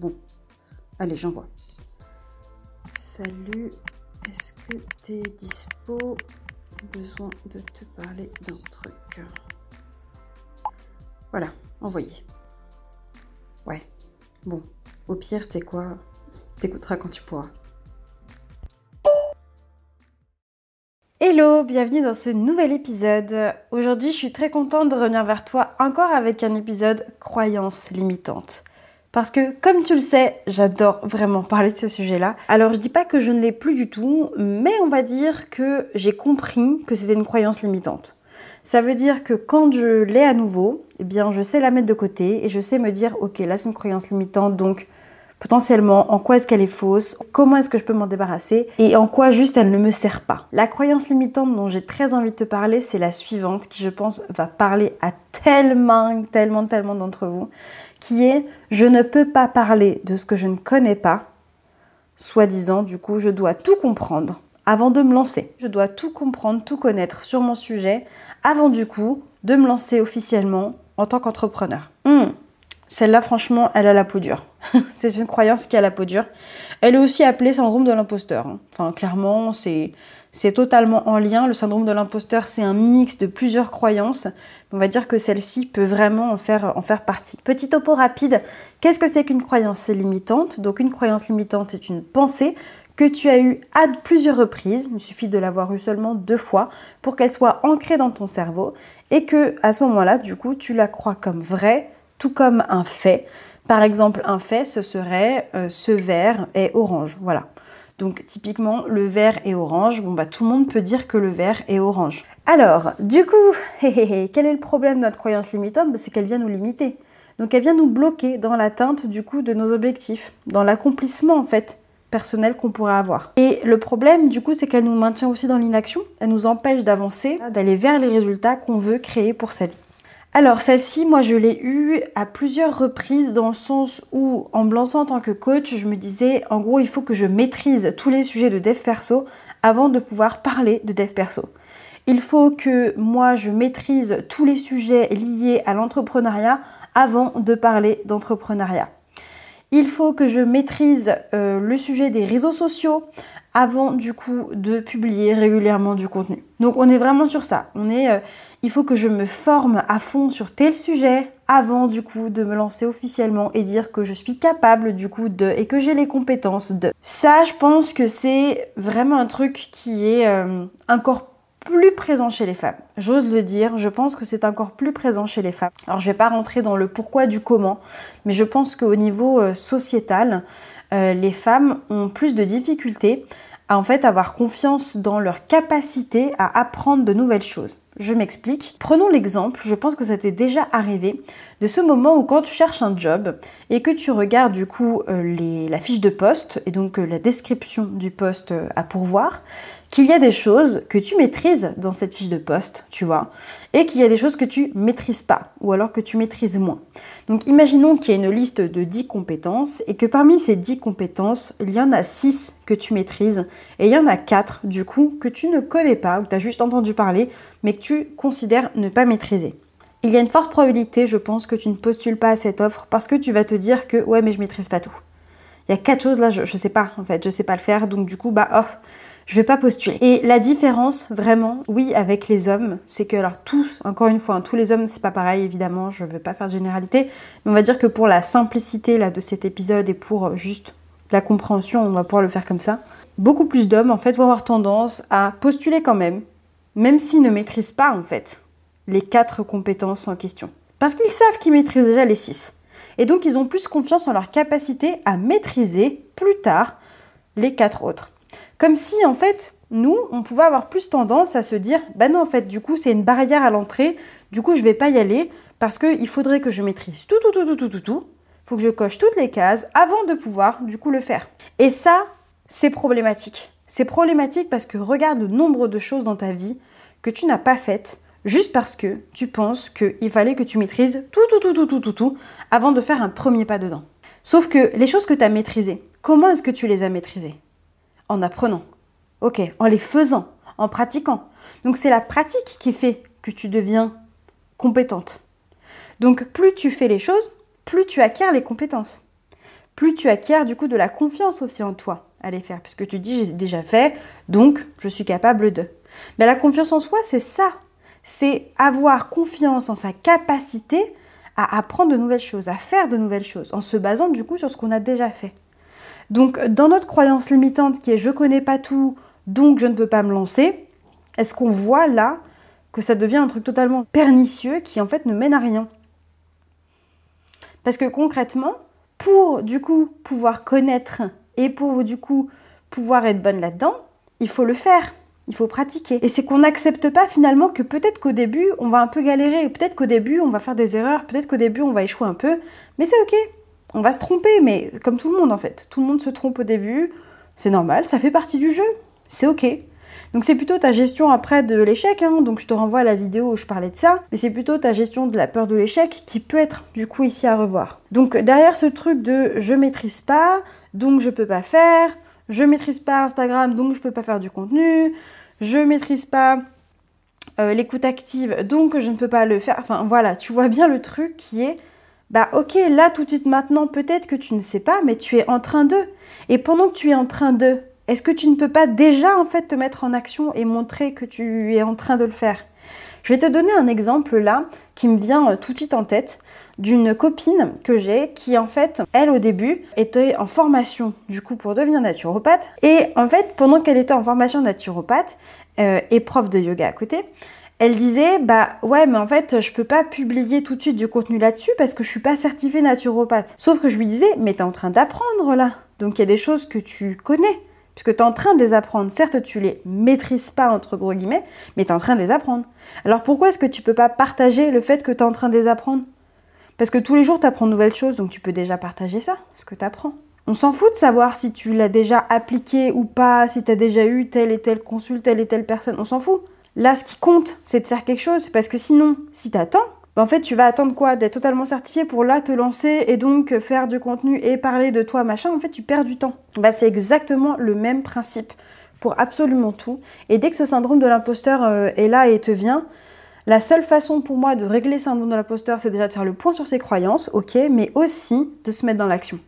Bon, allez, j'envoie. Salut, est-ce que t'es dispo? Besoin de te parler d'un truc. Voilà, envoyé. Ouais, bon, au pire, t'es quoi? T'écouteras quand tu pourras. Hello, bienvenue dans ce nouvel épisode. Aujourd'hui, je suis très contente de revenir vers toi encore avec un épisode croyances limitantes. Parce que, comme tu le sais, j'adore vraiment parler de ce sujet-là. Alors, je dis pas que je ne l'ai plus du tout, mais on va dire que j'ai compris que c'était une croyance limitante. Ça veut dire que quand je l'ai à nouveau, eh bien, je sais la mettre de côté et je sais me dire, ok, là c'est une croyance limitante, donc potentiellement en quoi est-ce qu'elle est fausse, comment est-ce que je peux m'en débarrasser? Et en quoi juste elle ne me sert pas? La croyance limitante dont j'ai très envie de te parler, c'est la suivante qui je pense va parler à tellement, tellement, tellement d'entre vous, qui est je ne peux pas parler de ce que je ne connais pas, soi-disant du coup je dois tout comprendre avant de me lancer. Je dois tout comprendre, tout connaître sur mon sujet avant du coup de me lancer officiellement en tant qu'entrepreneur. Hmm. Celle-là, franchement, elle a la peau dure. c'est une croyance qui a la peau dure. Elle est aussi appelée syndrome de l'imposteur. Hein. Enfin, clairement, c'est, totalement en lien. Le syndrome de l'imposteur, c'est un mix de plusieurs croyances. On va dire que celle-ci peut vraiment en faire, en faire partie. Petit topo rapide, qu'est-ce que c'est qu'une croyance limitante? Donc une croyance limitante est une pensée que tu as eue à plusieurs reprises, il suffit de l'avoir eue seulement deux fois pour qu'elle soit ancrée dans ton cerveau et que à ce moment-là, du coup, tu la crois comme vraie, tout comme un fait. Par exemple, un fait, ce serait euh, ce verre est orange. Voilà. Donc typiquement, le verre est orange. Bon, bah tout le monde peut dire que le verre est orange. Alors, du coup, quel est le problème de notre croyance limitante? Bah, C'est qu'elle vient nous limiter. Donc elle vient nous bloquer dans l'atteinte du coup de nos objectifs, dans l'accomplissement en fait personnel qu'on pourrait avoir. Et le problème du coup c'est qu'elle nous maintient aussi dans l'inaction, elle nous empêche d'avancer, d'aller vers les résultats qu'on veut créer pour sa vie. Alors celle-ci, moi je l'ai eue à plusieurs reprises dans le sens où en me lançant en tant que coach, je me disais en gros il faut que je maîtrise tous les sujets de dev perso avant de pouvoir parler de dev perso. Il faut que moi je maîtrise tous les sujets liés à l'entrepreneuriat avant de parler d'entrepreneuriat. Il faut que je maîtrise euh, le sujet des réseaux sociaux avant du coup de publier régulièrement du contenu. Donc on est vraiment sur ça. On est, euh, il faut que je me forme à fond sur tel sujet avant du coup de me lancer officiellement et dire que je suis capable du coup de et que j'ai les compétences de. Ça, je pense que c'est vraiment un truc qui est euh, encore plus présent chez les femmes. J'ose le dire, je pense que c'est encore plus présent chez les femmes. Alors je vais pas rentrer dans le pourquoi du comment, mais je pense qu'au niveau euh, sociétal, euh, les femmes ont plus de difficultés à en fait avoir confiance dans leur capacité à apprendre de nouvelles choses. Je m'explique. Prenons l'exemple, je pense que ça t'est déjà arrivé, de ce moment où quand tu cherches un job et que tu regardes du coup euh, la fiche de poste et donc euh, la description du poste à pourvoir, qu'il y a des choses que tu maîtrises dans cette fiche de poste, tu vois, et qu'il y a des choses que tu maîtrises pas, ou alors que tu maîtrises moins. Donc imaginons qu'il y a une liste de 10 compétences et que parmi ces 10 compétences, il y en a 6 que tu maîtrises et il y en a 4 du coup que tu ne connais pas ou que tu as juste entendu parler mais que tu considères ne pas maîtriser. Il y a une forte probabilité, je pense, que tu ne postules pas à cette offre parce que tu vas te dire que ouais mais je maîtrise pas tout. Il y a quatre choses là, je, ne sais pas en fait, je sais pas le faire, donc du coup bah off, je vais pas postuler. Et la différence, vraiment, oui, avec les hommes, c'est que, alors tous, encore une fois, hein, tous les hommes, c'est pas pareil, évidemment, je veux pas faire de généralité, mais on va dire que pour la simplicité de cet épisode et pour euh, juste la compréhension, on va pouvoir le faire comme ça. Beaucoup plus d'hommes, en fait, vont avoir tendance à postuler quand même, même s'ils ne maîtrisent pas, en fait, les quatre compétences en question. Parce qu'ils savent qu'ils maîtrisent déjà les six. Et donc, ils ont plus confiance en leur capacité à maîtriser plus tard les quatre autres. Comme si, en fait, nous, on pouvait avoir plus tendance à se dire, bah non, en fait, du coup, c'est une barrière à l'entrée, du coup, je vais pas y aller parce qu'il faudrait que je maîtrise tout, tout, tout, tout, tout, tout, tout. faut que je coche toutes les cases avant de pouvoir du coup le faire. Et ça, c'est problématique. C'est problématique parce que regarde le nombre de choses dans ta vie que tu n'as pas faites juste parce que tu penses qu'il fallait que tu maîtrises tout, tout, tout, tout, tout, tout, tout avant de faire un premier pas dedans. Sauf que les choses que tu as maîtrisées, comment est-ce que tu les as maîtrisées En apprenant. Ok, en les faisant, en pratiquant. Donc c'est la pratique qui fait que tu deviens compétente. Donc plus tu fais les choses, plus tu acquiers les compétences. Plus tu acquiers du coup de la confiance aussi en toi à les faire, puisque tu dis j'ai déjà fait, donc je suis capable de. Mais la confiance en soi, c'est ça. C'est avoir confiance en sa capacité à apprendre de nouvelles choses, à faire de nouvelles choses, en se basant du coup sur ce qu'on a déjà fait. Donc dans notre croyance limitante qui est je connais pas tout, donc je ne peux pas me lancer, est-ce qu'on voit là que ça devient un truc totalement pernicieux qui en fait ne mène à rien? Parce que concrètement, pour du coup pouvoir connaître et pour du coup pouvoir être bonne là-dedans, il faut le faire. Il faut pratiquer. Et c'est qu'on n'accepte pas finalement que peut-être qu'au début, on va un peu galérer, peut-être qu'au début, on va faire des erreurs, peut-être qu'au début, on va échouer un peu, mais c'est ok. On va se tromper, mais comme tout le monde en fait. Tout le monde se trompe au début, c'est normal, ça fait partie du jeu, c'est ok. Donc c'est plutôt ta gestion après de l'échec, hein. donc je te renvoie à la vidéo où je parlais de ça, mais c'est plutôt ta gestion de la peur de l'échec qui peut être du coup ici à revoir. Donc derrière ce truc de je maîtrise pas, donc je peux pas faire, je maîtrise pas Instagram, donc je peux pas faire du contenu, je maîtrise pas euh, l'écoute active, donc je ne peux pas le faire. Enfin voilà, tu vois bien le truc qui est, bah ok, là tout de suite maintenant, peut-être que tu ne sais pas, mais tu es en train de. Et pendant que tu es en train de, est-ce que tu ne peux pas déjà en fait te mettre en action et montrer que tu es en train de le faire? Je vais te donner un exemple là qui me vient euh, tout de suite en tête d'une copine que j'ai qui en fait, elle au début était en formation du coup pour devenir naturopathe et en fait pendant qu'elle était en formation naturopathe euh, et prof de yoga à côté, elle disait bah ouais mais en fait je peux pas publier tout de suite du contenu là-dessus parce que je suis pas certifiée naturopathe. Sauf que je lui disais mais t'es en train d'apprendre là. Donc il y a des choses que tu connais puisque tu es en train de les apprendre. Certes, tu les maîtrises pas, entre gros guillemets, mais tu es en train de les apprendre. Alors pourquoi est-ce que tu peux pas partager le fait que tu es en train de les apprendre? Parce que tous les jours, tu apprends de nouvelles choses, donc tu peux déjà partager ça, ce que tu apprends. On s'en fout de savoir si tu l'as déjà appliqué ou pas, si tu as déjà eu telle et telle consulte, telle et telle personne, on s'en fout. Là, ce qui compte, c'est de faire quelque chose, parce que sinon, si tu attends, ben, en fait, tu vas attendre quoi? D'être totalement certifié pour là te lancer et donc faire du contenu et parler de toi, machin. En fait, tu perds du temps. Bah, c'est exactement le même principe pour absolument tout. Et dès que ce syndrome de l'imposteur euh, est là et te vient, la seule façon pour moi de régler ce syndrome de l'imposteur, c'est déjà de faire le point sur ses croyances, ok, mais aussi de se mettre dans l'action.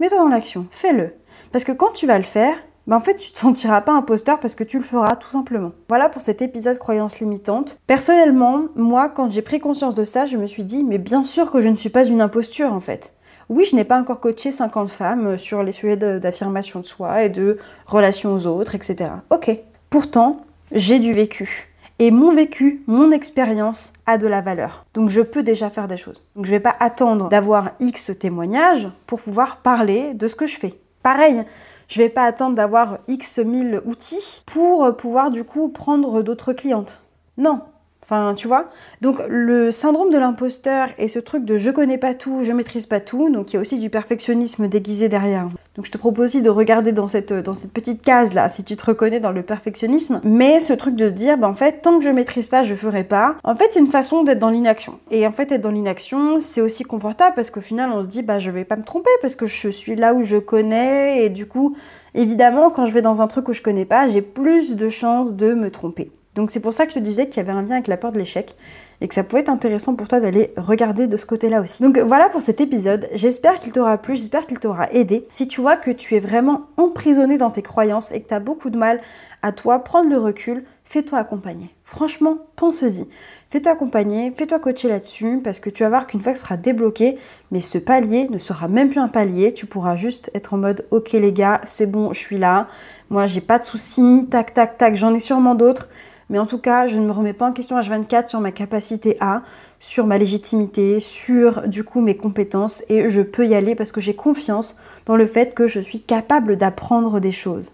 Mets-toi dans l'action, fais-le. Parce que quand tu vas le faire, en fait, tu te sentiras pas imposteur parce que tu le feras tout simplement. Voilà pour cet épisode croyance limitante. Personnellement, moi, quand j'ai pris conscience de ça, je me suis dit, mais bien sûr que je ne suis pas une imposture en fait. Oui, je n'ai pas encore coaché 50 femmes sur les sujets d'affirmation de soi et de relations aux autres, etc. Ok. Pourtant, j'ai du vécu. Et mon vécu, mon expérience a de la valeur. Donc je peux déjà faire des choses. Donc je ne vais pas attendre d'avoir X témoignages pour pouvoir parler de ce que je fais. Pareil, je ne vais pas attendre d'avoir X mille outils pour pouvoir du coup prendre d'autres clientes. Non, Enfin, tu vois Donc, le syndrome de l'imposteur et ce truc de je connais pas tout, je maîtrise pas tout, donc il y a aussi du perfectionnisme déguisé derrière. Donc, je te propose aussi de regarder dans cette, cette petite case là, si tu te reconnais dans le perfectionnisme. Mais ce truc de se dire, bah, en fait, tant que je maîtrise pas, je ferai pas. En fait, c'est une façon d'être dans l'inaction. Et en fait, être dans l'inaction, c'est aussi confortable parce qu'au final, on se dit, bah, je vais pas me tromper parce que je suis là où je connais et du coup, évidemment, quand je vais dans un truc où je connais pas, j'ai plus de chances de me tromper. Donc c'est pour ça que je te disais qu'il y avait un lien avec la peur de l'échec et que ça pouvait être intéressant pour toi d'aller regarder de ce côté-là aussi. Donc voilà pour cet épisode, j'espère qu'il t'aura plu, j'espère qu'il t'aura aidé. Si tu vois que tu es vraiment emprisonné dans tes croyances et que tu as beaucoup de mal à toi prendre le recul, fais-toi accompagner. Franchement, pense-y. Fais-toi accompagner, fais-toi coacher là-dessus parce que tu vas voir qu'une fois que ce sera débloqué, mais ce palier ne sera même plus un palier, tu pourras juste être en mode OK les gars, c'est bon, je suis là. Moi, j'ai pas de soucis, tac tac tac, j'en ai sûrement d'autres mais en tout cas, je ne me remets pas en question H24 sur ma capacité à, sur ma légitimité, sur du coup mes compétences et je peux y aller parce que j'ai confiance dans le fait que je suis capable d'apprendre des choses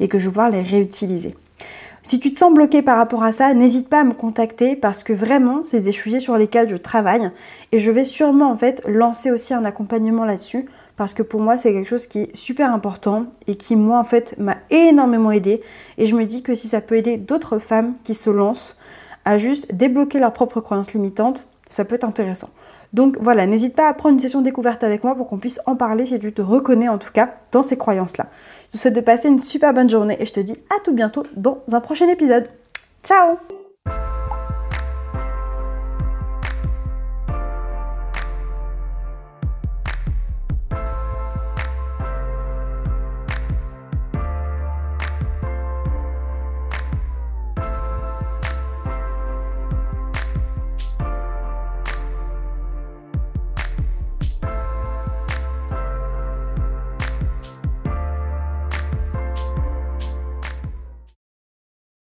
et que je vais pouvoir les réutiliser. Si tu te sens bloqué par rapport à ça, n'hésite pas à me contacter parce que vraiment, c'est des sujets sur lesquels je travaille et je vais sûrement en fait lancer aussi un accompagnement là-dessus parce que pour moi, c'est quelque chose qui est super important et qui moi en fait m'a énormément aidé et je me dis que si ça peut aider d'autres femmes qui se lancent à juste débloquer leurs propres croyances limitantes, ça peut être intéressant. Donc voilà, n'hésite pas à prendre une session découverte avec moi pour qu'on puisse en parler si tu te reconnais en tout cas dans ces croyances-là. Je te souhaite de passer une super bonne journée et je te dis à tout bientôt dans un prochain épisode. Ciao